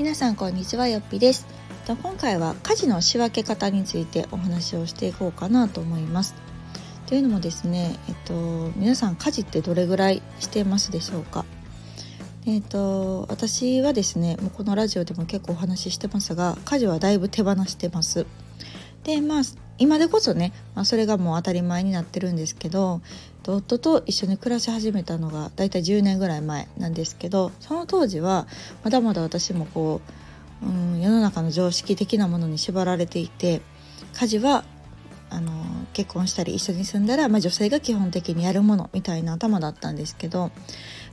皆さんこんにちはよっぴです。今回は家事の仕分け方についてお話をしていこうかなと思います。というのもですねえっと皆さん家事ってどれぐらいしてますでしょうか？えっと私はですねもうこのラジオでも結構お話ししてますが家事はだいぶ手放してます。でまあ今でこそね、まあ、それがもう当たり前になってるんですけど夫と一緒に暮らし始めたのがだいたい10年ぐらい前なんですけどその当時はまだまだ私もこう、うん、世の中の常識的なものに縛られていて家事はあの結婚したり一緒に住んだら、まあ、女性が基本的にやるものみたいな頭だったんですけど、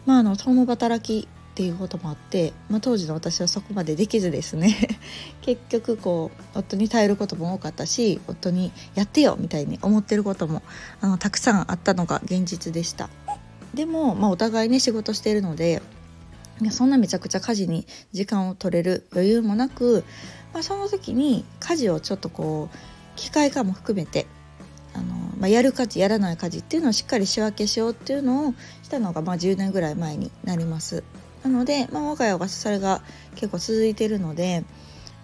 まあ、あの共働きっていうこともあって、まあ、当時の私はそこまでできずですね 結局こう夫に耐えることも多かったし夫にやってよみたいに思ってることもあのたくさんあったのが現実でしたでも、まあ、お互いね仕事しているのでいやそんなめちゃくちゃ家事に時間を取れる余裕もなく、まあ、その時に家事をちょっとこう機械化も含めてあの、まあ、やる家事やらない家事っていうのをしっかり仕分けしようっていうのをしたのが、まあ、10年ぐらい前になります。なので、まあ、我が家はそれが結構続いてるので、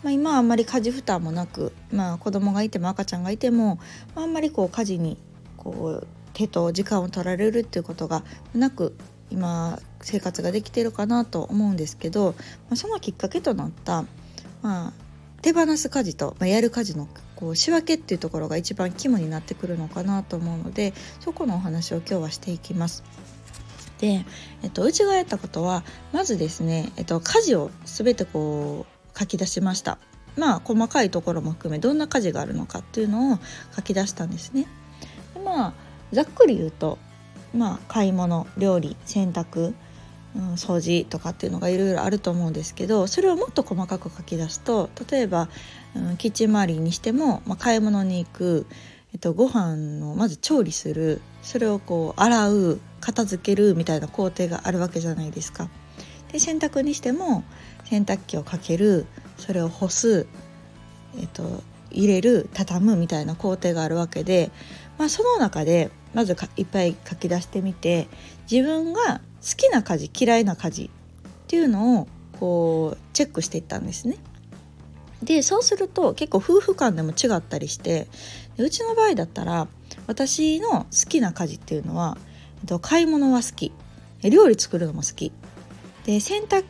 まあ、今はあんまり家事負担もなく、まあ、子供がいても赤ちゃんがいても、まあ、あんまりこう家事にこう手と時間を取られるっていうことがなく今生活ができてるかなと思うんですけど、まあ、そのきっかけとなった、まあ、手放す家事と、まあ、やる家事のこう仕分けっていうところが一番肝になってくるのかなと思うのでそこのお話を今日はしていきます。で、えっと、うちがやったことはまずですね、えっと、家事を全てこう書き出しました。まあ細かいところも含めどんな家事があるのかっていうのを書き出したんですね。でまあざっくり言うとまあ買い物料理洗濯、うん、掃除とかっていうのがいろいろあると思うんですけどそれをもっと細かく書き出すと例えば、うん、キッチン周りにしても、まあ、買い物に行くえっと、ご飯をまず調理する。それをこう洗う。片付けるみたいな工程があるわけじゃないですか。で洗濯にしても洗濯機をかけるそれを干す、えっと、入れる畳むみたいな工程があるわけで、まあ、その中でまずいっぱい書き出してみて自分が好きな家事嫌いな家事っていうのをこうチェックしていったんですね。でそうすると結構夫婦間でも違ったりしてうちの場合だったら私の好きな家事っていうのは、と、買い物は好き料理作るのも好きで洗濯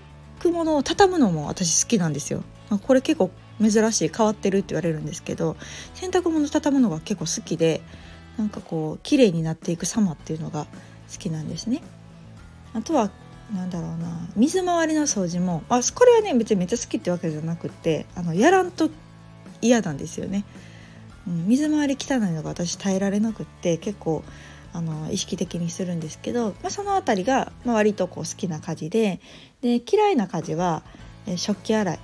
物を畳むのも私好きなんですよ。これ結構珍しい変わってるって言われるんですけど洗濯物畳むのが結構好きでなんかこう綺麗になっていく様っていうのが好きなんですね。あとはなんだろうな水回りの掃除もあこれはね別にめっちゃ好きってわけじゃなくてあのやらんと嫌なんですよね。うん、水回り汚いのが私耐えられなくって結構あの意識的にするんですけど、まあ、その辺りが、まあ、割とこう好きな家事でで嫌いな家事はえ食器洗い、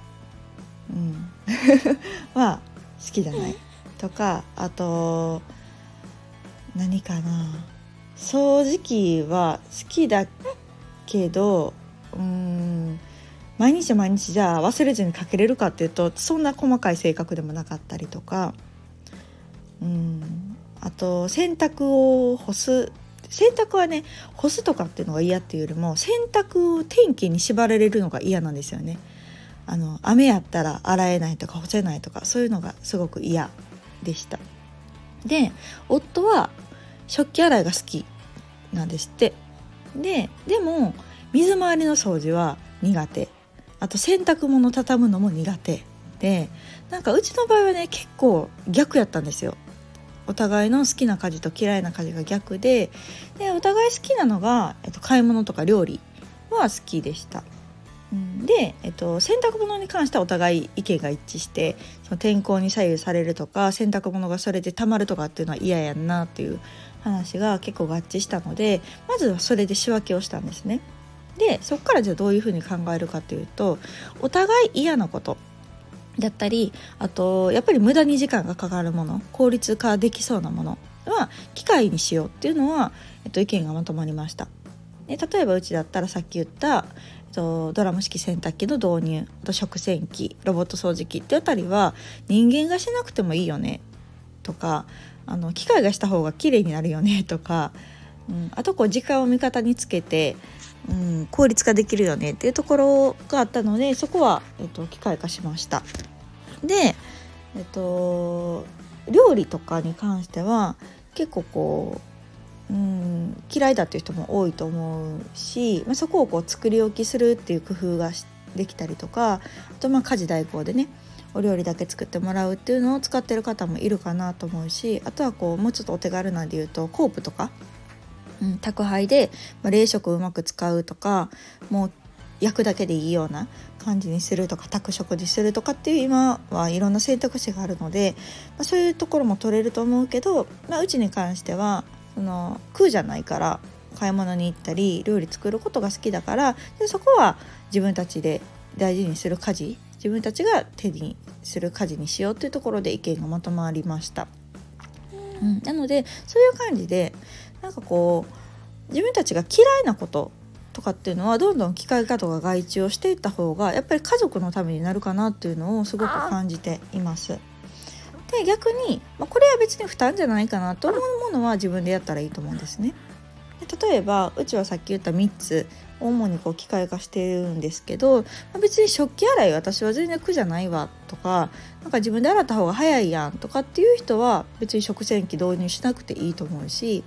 うん、は好きじゃない。とかあと何かな。掃除機は好きだけどうん毎日毎日じゃあ忘れずにかけれるかっていうとそんな細かい性格でもなかったりとか。うん。あと洗濯を干す。洗濯はね干すとかっていうのが嫌っていうよりも洗濯を天気に縛られるのが嫌なんですよね。あの雨やったら洗えないとか干せないとかそういうのがすごく嫌でした。で夫は食器洗いが好きなんですって。ででも水回りの掃除は苦手。あと洗濯物畳むのも苦手。でなんかうちの場合はね結構逆やったんですよ。お互いの好きな家事と嫌いな家事が逆ででお互い好きなのが、えっと、買い物とか料理は好きでした。で、えっと、洗濯物に関してはお互い意見が一致してその天候に左右されるとか洗濯物がそれでたまるとかっていうのは嫌やんなっていう話が結構合致したのでまずはそれで仕分けをしたんですね。でそこからじゃあどういうふうに考えるかというとお互い嫌なことだったりあとやっぱり無駄に時間がかかるもの効率化できそうなものは機械にしようっていうのは、えっと、意見がまとまりました。で例えばうちだったらさっき言った、えっと、ドラム式洗濯機の導入あと食洗機ロボット掃除機ってあたりは人間がしなくてもいいよねとかあの機械がした方が綺麗になるよねとかうん、あとこう時間を味方につけて、うん、効率化できるよねっていうところがあったのでそこは、えっと、機械化しました。で、えっと、料理とかに関しては結構こう、うん、嫌いだっていう人も多いと思うし、まあ、そこをこう作り置きするっていう工夫ができたりとかあとまあ家事代行でねお料理だけ作ってもらうっていうのを使ってる方もいるかなと思うしあとはこうもうちょっとお手軽なんで言うとコープとか、うん、宅配で、まあ、冷食をうまく使うとかもう焼くだけでいいような感じにするとか宅食にするとかっていう今はいろんな選択肢があるので、まあ、そういうところも取れると思うけど、まあ、うちに関してはその空じゃないから買い物に行ったり料理作ることが好きだからでそこは自分たちで大事にする家事自分たちが手にする家事にしようというところで意見がまとまりました。うん、なのでそういう感じでなんかこう自分たちが嫌いなこととかっていうのはどんどん機械化とか外注をしていった方がやっぱり家族のためになるかなっていうのをすごく感じています。で逆に、まあ、これは別に負担じゃないかなと思うものは自分でやったらいいと思うんですね。で例えばうちはさっき言った3つ主にこう機械化してるんですけど、まあ、別に食器洗い私は全然苦じゃないわとかなんか自分で洗った方が早いやんとかっていう人は別に食洗機導入しなくていいと思うし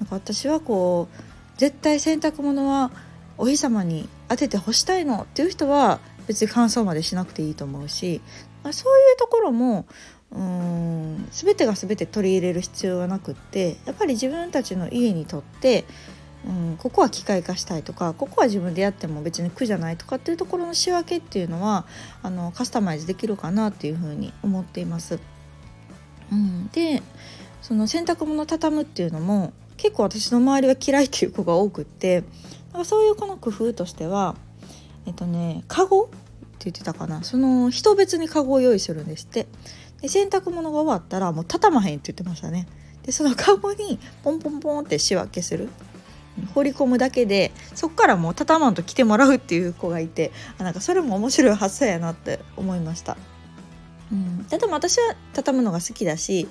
なんか私はこう絶対洗濯物はお日様に当てて干したいのっていう人は別に乾燥までしなくていいと思うし、まあ、そういうところもうん全てが全て取り入れる必要はなくってやっぱり自分たちの家にとってうん、ここは機械化したいとかここは自分でやっても別に苦じゃないとかっていうところの仕分けっていうのはあのカスタマイズできるかなっていうふうに思っています。うん、でその洗濯物畳むっていうのも結構私の周りは嫌いっていう子が多くってなんかそういうこの工夫としてはえっとねカゴ？って言ってたかな。その人別にカゴを用意するんですって。で洗濯物が終わったらもう畳まへんって言ってましたね。でそのカゴにポンポンポンって仕分けする。放り込むだけでそこからもう畳まんと来てもらうっていう子がいてあなんかそれも面白い発想やなって思いました。うん、でも私は畳むのが好きだし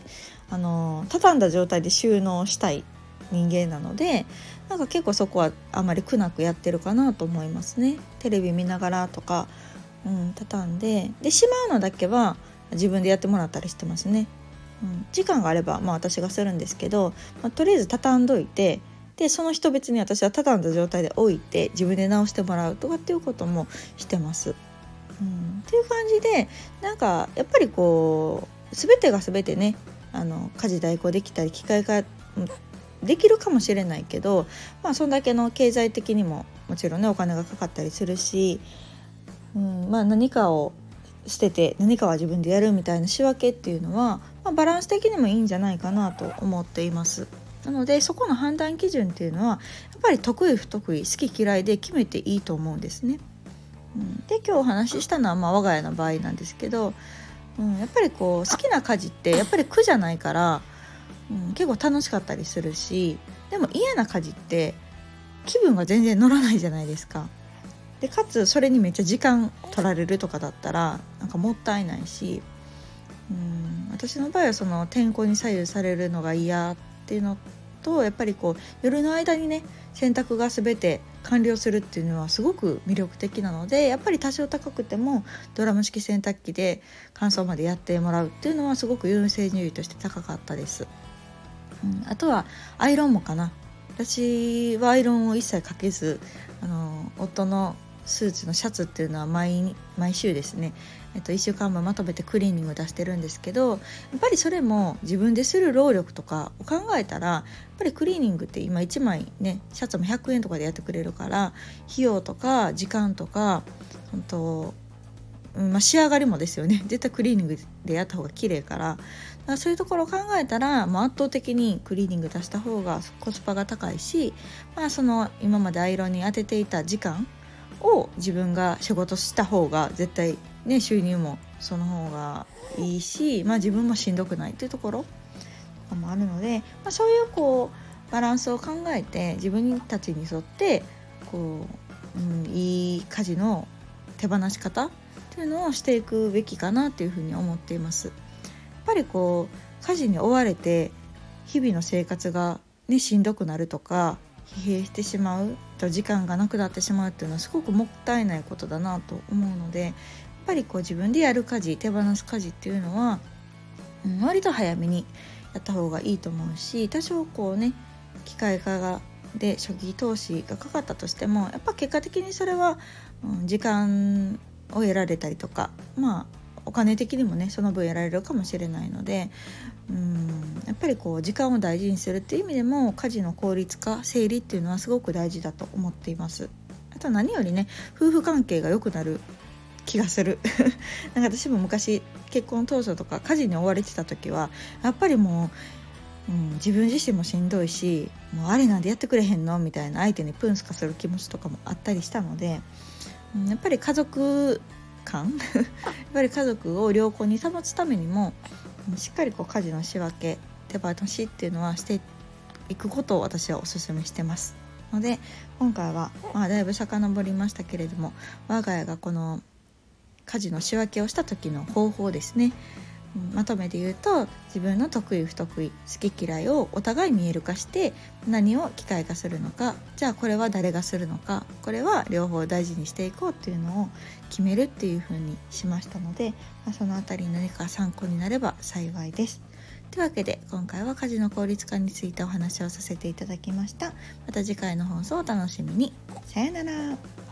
あの畳んだ状態で収納したい。人間なのでなんか結構そこはあまり苦なくやってるかなと思いますね。テレビ見ながらとか、うん、畳んででしまうのだけは自分でやってもらったりしてますね。うん、時間があれば、まあ、私がするんですけど、まあ、とりあえず畳んどいてでその人別に私は畳んだ状態で置いて自分で直してもらうとかっていうこともしてます。うん、っていう感じでなんかやっぱりこう全てが全てねあの家事代行できたり機械化できるかもしれないけど、まあ、そんだけの経済的にももちろんねお金がかかったりするし、うんまあ、何かを捨てて何かは自分でやるみたいな仕分けっていうのは、まあ、バランス的にもいいんじゃないかなと思っています。なのでそこの判断基準っていうのはやっぱり得意不得意好き嫌いで決めていいと思うんですね。うん、で今日お話ししたのはまあ我が家の場合なんですけど、うん、やっぱりこう好きな家事ってやっぱり苦じゃないから、うん、結構楽しかったりするしでも嫌な家事って気分が全然乗らないじゃないですか。でかつそれにめっちゃ時間取られるとかだったらなんかもったいないし、うん、私の場合はその天候に左右されるのが嫌っていうのとやっぱりこう夜の間にね洗濯が全て完了するっていうのはすごく魅力的なのでやっぱり多少高くてもドラム式洗濯機で乾燥までやってもらうっていうのはすごく優先順位として高かったです。うん、あとはアイロンもかな。私はアイロンを一切かけずあの夫のスーツのシャツっていうのは毎毎週ですね、えっと、1週間分まとめてクリーニング出してるんですけどやっぱりそれも自分でする労力とかを考えたらやっぱりクリーニングって今1枚ねシャツも100円とかでやってくれるから費用とか時間とか本当まあ、仕上がりもですよね。絶対クリーニングでやった方が綺麗から。だそういうところを考えたらもう圧倒的にクリーニング出した方がコスパが高いし、まあ、その今までアイロンに当てていた時間を自分が仕事した方が絶対ね収入もその方がいいし、まあ、自分もしんどくないっていうところとかもあるので、まあ、そういうこうバランスを考えて自分たちに沿ってこう、うん、いい家事の手放し方っていうのをしていくべきかなっていうふうに思っています。ぱりこう家事に追われて日々の生活がね、しんどくなるとか疲弊してしまうと時間がなくなってしまうっていうのはすごくもったいないことだなと思うのでやっぱりこう自分でやる家事手放す家事っていうのは、うん、割と早めにやった方がいいと思うし多少こうね機械化がで初期投資がかかったとしてもやっぱ結果的にそれは、うん、時間を得られたりとかまあお金的にもねその分得られるかもしれないのでうんやっぱりこう時間を大事にするっていう意味でも家事の効率化整理っていうのはすごく大事だと思っています。あと何よりね夫婦関係が良くなる気がする なんか私も昔結婚当初とか家事に追われてた時はやっぱりもう、うん、自分自身もしんどいしもうあれなんでやってくれへんの？みたいな相手にプンスカする気持ちとかもあったりしたので、うん、やっぱり家族感？やっぱり家族を良好に保つためにもしっかりこう家事の仕分け手放しっていうのはしていくことを私はおすすめしてます。ので今回は、まあ、だいぶ遡りましたけれども我が家がこの家事の仕分けをした時の方法ですね。まとめて言うと自分の得意不得意好き嫌いをお互い見える化して何を機械化するのかじゃあこれは誰がするのかこれは両方大事にしていこうっていうのを決めるっていう風にしましたので、まあ、その辺り何か参考になれば幸いです。というわけで今回は家事の効率化についてお話をさせていただきました。また次回の放送をお楽しみに。さよなら。